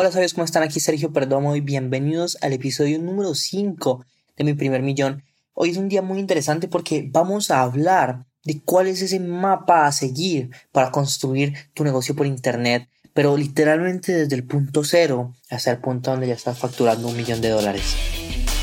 Hola, ¿sabes cómo están? Aquí Sergio Perdomo y bienvenidos al episodio número 5 de mi primer millón. Hoy es un día muy interesante porque vamos a hablar de cuál es ese mapa a seguir para construir tu negocio por internet, pero literalmente desde el punto cero hasta el punto donde ya estás facturando un millón de dólares.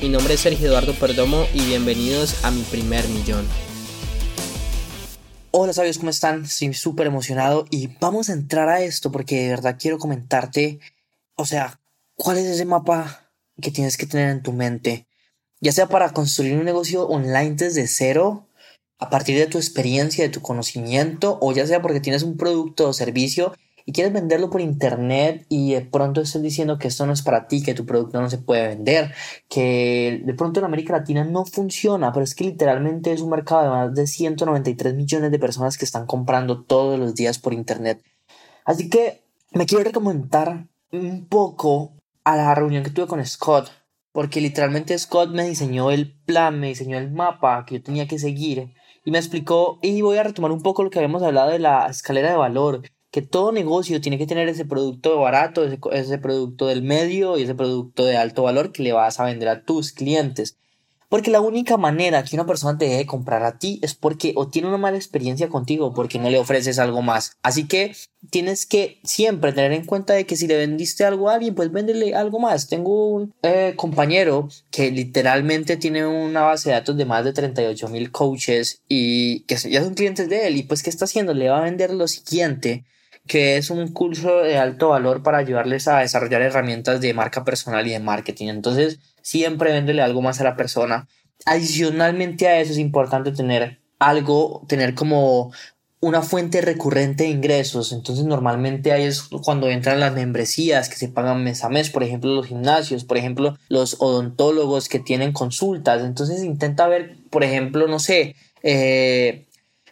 Mi nombre es Sergio Eduardo Perdomo y bienvenidos a mi primer millón. Hola sabios, ¿cómo están? Estoy súper emocionado y vamos a entrar a esto porque de verdad quiero comentarte, o sea, cuál es ese mapa que tienes que tener en tu mente, ya sea para construir un negocio online desde cero, a partir de tu experiencia, de tu conocimiento, o ya sea porque tienes un producto o servicio y quieres venderlo por internet y de pronto estás diciendo que esto no es para ti, que tu producto no se puede vender, que de pronto en América Latina no funciona, pero es que literalmente es un mercado de más de 193 millones de personas que están comprando todos los días por internet. Así que me quiero recomendar un poco a la reunión que tuve con Scott, porque literalmente Scott me diseñó el plan, me diseñó el mapa que yo tenía que seguir y me explicó y voy a retomar un poco lo que habíamos hablado de la escalera de valor que todo negocio tiene que tener ese producto barato, ese, ese, producto del medio y ese producto de alto valor que le vas a vender a tus clientes. Porque la única manera que una persona te deje comprar a ti es porque o tiene una mala experiencia contigo o porque no le ofreces algo más. Así que tienes que siempre tener en cuenta de que si le vendiste algo a alguien, pues véndele algo más. Tengo un eh, compañero que literalmente tiene una base de datos de más de 38 mil coaches y que ya son clientes de él. Y pues, ¿qué está haciendo? Le va a vender lo siguiente que es un curso de alto valor para ayudarles a desarrollar herramientas de marca personal y de marketing. Entonces, siempre véndele algo más a la persona. Adicionalmente a eso es importante tener algo, tener como una fuente recurrente de ingresos. Entonces, normalmente ahí es cuando entran las membresías que se pagan mes a mes, por ejemplo, los gimnasios, por ejemplo, los odontólogos que tienen consultas. Entonces, intenta ver, por ejemplo, no sé, eh,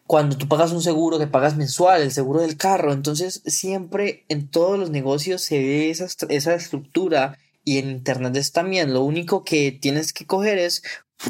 cuando tú pagas un seguro que pagas mensual, el seguro del carro. Entonces, siempre en todos los negocios se ve esa, esa estructura y en Internet es también. Lo único que tienes que coger es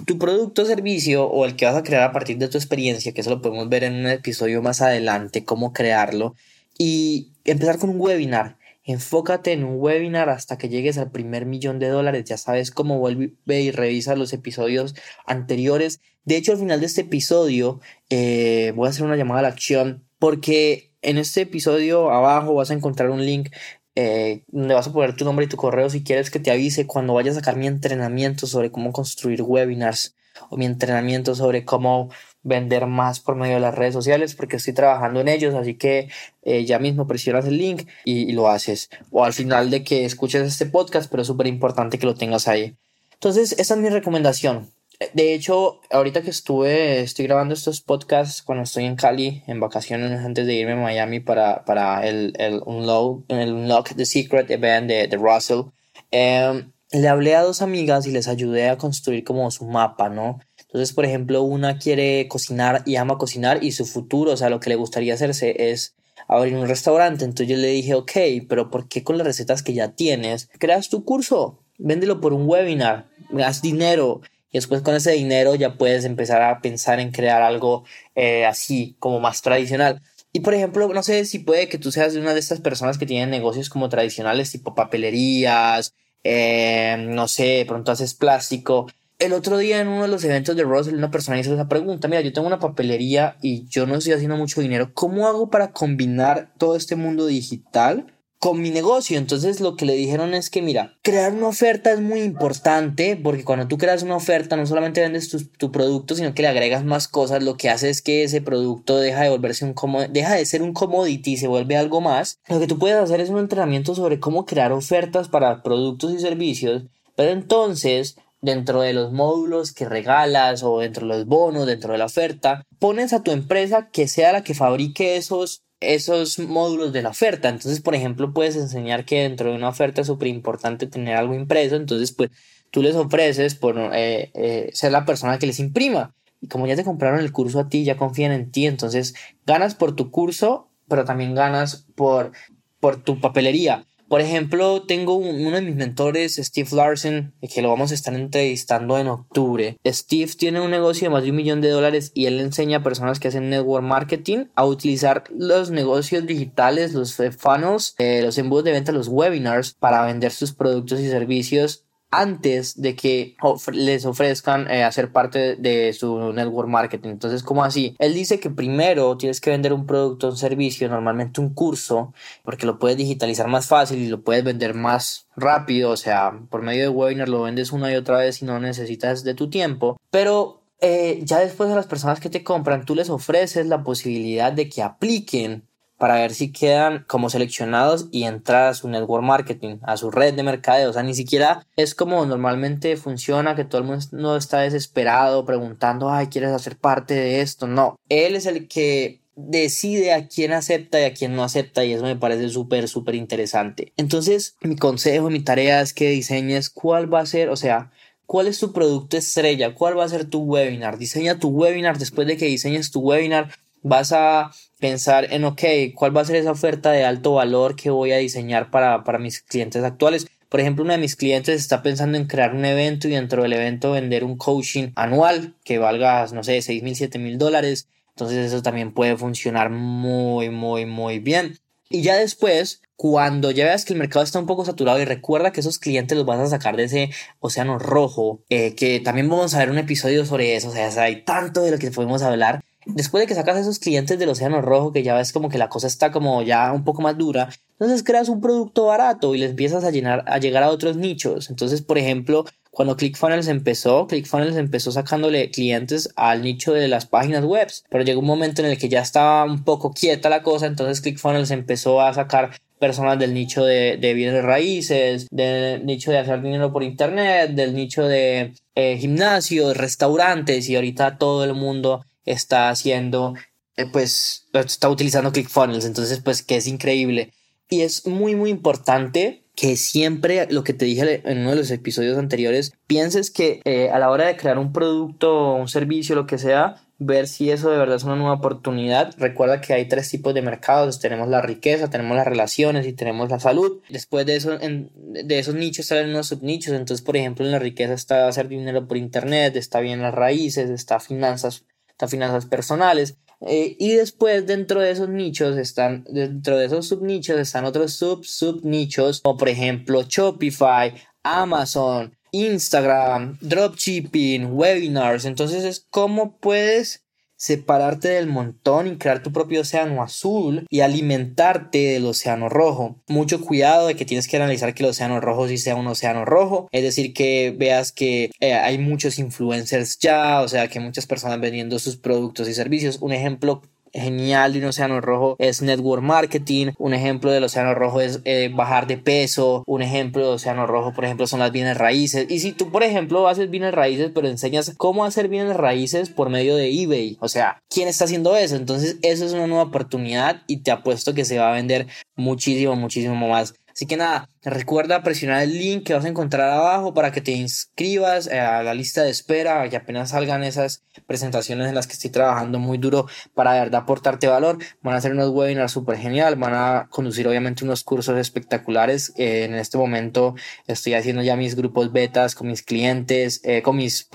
tu producto o servicio o el que vas a crear a partir de tu experiencia, que eso lo podemos ver en un episodio más adelante, cómo crearlo, y empezar con un webinar. Enfócate en un webinar hasta que llegues al primer millón de dólares. Ya sabes cómo vuelve y revisa los episodios anteriores. De hecho, al final de este episodio eh, voy a hacer una llamada a la acción porque en este episodio abajo vas a encontrar un link eh, donde vas a poner tu nombre y tu correo si quieres que te avise cuando vaya a sacar mi entrenamiento sobre cómo construir webinars o mi entrenamiento sobre cómo vender más por medio de las redes sociales porque estoy trabajando en ellos, así que eh, ya mismo presionas el link y, lo haces. O al final de que escuches este podcast, pero es súper importante que lo tengas ahí. Entonces, esa es mi recomendación. De hecho, ahorita que estuve, estoy grabando estos podcasts cuando estoy en Cali, en vacaciones, antes de irme a Miami para, para el, el, unlock, el Unlock The Secret Event de, de Russell. Em, le hablé a dos amigas y les ayudé a construir como su mapa, ¿no? Entonces, por ejemplo, una quiere cocinar y ama cocinar y su futuro, o sea, lo que le gustaría hacerse es abrir un restaurante. Entonces yo le dije, ok, pero ¿por qué con las recetas que ya tienes? Creas tu curso, véndelo por un webinar, haz dinero. Y después con ese dinero ya puedes empezar a pensar en crear algo eh, así, como más tradicional. Y por ejemplo, no sé si puede que tú seas una de estas personas que tienen negocios como tradicionales, tipo papelerías, eh, no sé, pronto haces plástico el otro día en uno de los eventos de Russell una persona hizo esa pregunta, mira, yo tengo una papelería y yo no estoy haciendo mucho dinero, ¿cómo hago para combinar todo este mundo digital con mi negocio? Entonces lo que le dijeron es que, mira, crear una oferta es muy importante porque cuando tú creas una oferta no solamente vendes tu, producto, sino que le agregas más cosas, lo que hace es que ese producto deja de volverse un deja de ser un commodity se vuelve algo más. Lo que tú puedes hacer es un entrenamiento sobre cómo crear ofertas para productos y servicios, pero entonces dentro de los módulos que regalas o dentro de los bonos, dentro de la oferta, pones a tu empresa que sea la que fabrique esos esos módulos de la oferta. Entonces, por ejemplo, puedes enseñar que dentro de una oferta es súper importante tener algo impreso. Entonces, pues tú les ofreces por eh, eh, ser la persona que les imprima. Y como ya te compraron el curso a ti, ya confían en ti, entonces ganas por tu curso, pero también ganas por, por tu papelería. Por ejemplo, tengo uno de mis mentores, Steve Larsen, que lo vamos a estar entrevistando en octubre. Steve tiene un negocio de más de un millón de dólares y él enseña a personas que hacen network marketing a utilizar los negocios digitales, los funnels, eh, los embudos de venta, los webinars para vender sus productos y servicios antes de que les ofrezcan eh, hacer parte de su network marketing. Entonces, ¿cómo así? Él dice que primero tienes que vender un producto, un servicio, normalmente un curso, porque lo puedes digitalizar más fácil y lo puedes vender más rápido. O sea, por medio de webinar lo vendes una y otra vez y no necesitas de tu tiempo. Pero eh, ya después a las personas que te compran, tú les ofreces la posibilidad de que apliquen para ver si quedan como seleccionados y entrar a su network marketing, a su red de mercadeo. O sea, ni siquiera es como normalmente funciona, que todo el mundo no está desesperado preguntando, ay, ¿quieres hacer parte de esto? No, él es el que decide a quién acepta y a quién no acepta y eso me parece súper, súper interesante. Entonces, mi consejo, mi tarea es que diseñes cuál va a ser, o sea, cuál es tu producto estrella, cuál va a ser tu webinar. Diseña tu webinar después de que diseñes tu webinar vas a pensar en, ok, ¿cuál va a ser esa oferta de alto valor que voy a diseñar para, para mis clientes actuales? Por ejemplo, uno de mis clientes está pensando en crear un evento y dentro del evento vender un coaching anual que valga, no sé, 6 mil, 7 mil dólares. Entonces eso también puede funcionar muy, muy, muy bien. Y ya después, cuando ya veas que el mercado está un poco saturado y recuerda que esos clientes los vas a sacar de ese océano rojo, eh, que también vamos a ver un episodio sobre eso, o sea, hay tanto de lo que podemos hablar después de que sacas a esos clientes del Océano Rojo, que ya ves como que la cosa está como ya un poco más dura, entonces creas un producto barato y le empiezas a, llenar, a llegar a otros nichos. Entonces, por ejemplo, cuando ClickFunnels empezó, ClickFunnels empezó sacándole clientes al nicho de las páginas web, pero llegó un momento en el que ya estaba un poco quieta la cosa, entonces ClickFunnels empezó a sacar personas del nicho de, de bienes raíces, del nicho de hacer dinero por internet, del nicho de eh, gimnasios, restaurantes y ahorita todo el mundo está haciendo, eh, pues, está utilizando ClickFunnels, entonces, pues, que es increíble. Y es muy, muy importante que siempre, lo que te dije en uno de los episodios anteriores, pienses que eh, a la hora de crear un producto, un servicio, lo que sea, ver si eso de verdad es una nueva oportunidad. Recuerda que hay tres tipos de mercados. Tenemos la riqueza, tenemos las relaciones y tenemos la salud. Después de eso, de esos nichos salen unos subnichos. Entonces, por ejemplo, en la riqueza está hacer dinero por internet, está bien las raíces, está finanzas finanzas personales. Eh, y después dentro de esos nichos están, dentro de esos subnichos están otros sub subnichos, como por ejemplo Shopify, Amazon, Instagram, dropshipping, webinars. Entonces es cómo puedes separarte del montón y crear tu propio océano azul y alimentarte del océano rojo. Mucho cuidado de que tienes que analizar que el océano rojo sí sea un océano rojo, es decir, que veas que eh, hay muchos influencers ya, o sea, que muchas personas vendiendo sus productos y servicios. Un ejemplo genial de un océano rojo es network marketing, un ejemplo del océano rojo es eh, bajar de peso, un ejemplo de océano rojo por ejemplo son las bienes raíces y si tú por ejemplo haces bienes raíces pero enseñas cómo hacer bienes raíces por medio de eBay, o sea, ¿quién está haciendo eso? Entonces eso es una nueva oportunidad y te apuesto que se va a vender muchísimo, muchísimo más. Así que nada, recuerda presionar el link que vas a encontrar abajo para que te inscribas eh, a la lista de espera y apenas salgan esas presentaciones en las que estoy trabajando muy duro para de verdad aportarte valor. Van a hacer unos webinars súper genial, van a conducir obviamente unos cursos espectaculares. Eh, en este momento estoy haciendo ya mis grupos betas con mis clientes, eh, con mis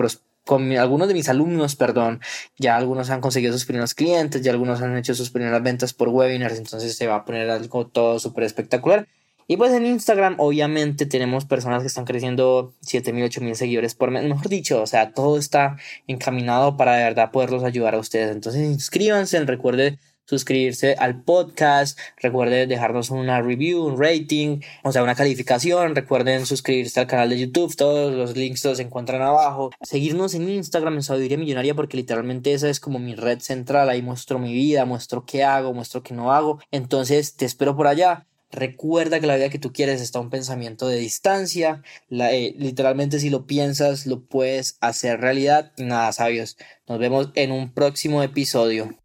con algunos de mis alumnos, perdón, ya algunos han conseguido sus primeros clientes, ya algunos han hecho sus primeras ventas por webinars, entonces se va a poner algo todo súper espectacular. Y pues en Instagram, obviamente, tenemos personas que están creciendo 7000, 8000 seguidores por mes. Mejor dicho, o sea, todo está encaminado para de verdad poderlos ayudar a ustedes. Entonces, inscríbanse, recuerde suscribirse al podcast, recuerde dejarnos una review, un rating, o sea, una calificación, recuerden suscribirse al canal de YouTube, todos los links se encuentran abajo, seguirnos en Instagram en Sabiduría Millonaria porque literalmente esa es como mi red central, ahí muestro mi vida, muestro qué hago, muestro qué no hago, entonces te espero por allá. Recuerda que la vida que tú quieres está un pensamiento de distancia. Eh, literalmente si lo piensas, lo puedes hacer realidad. Nada, sabios. Nos vemos en un próximo episodio.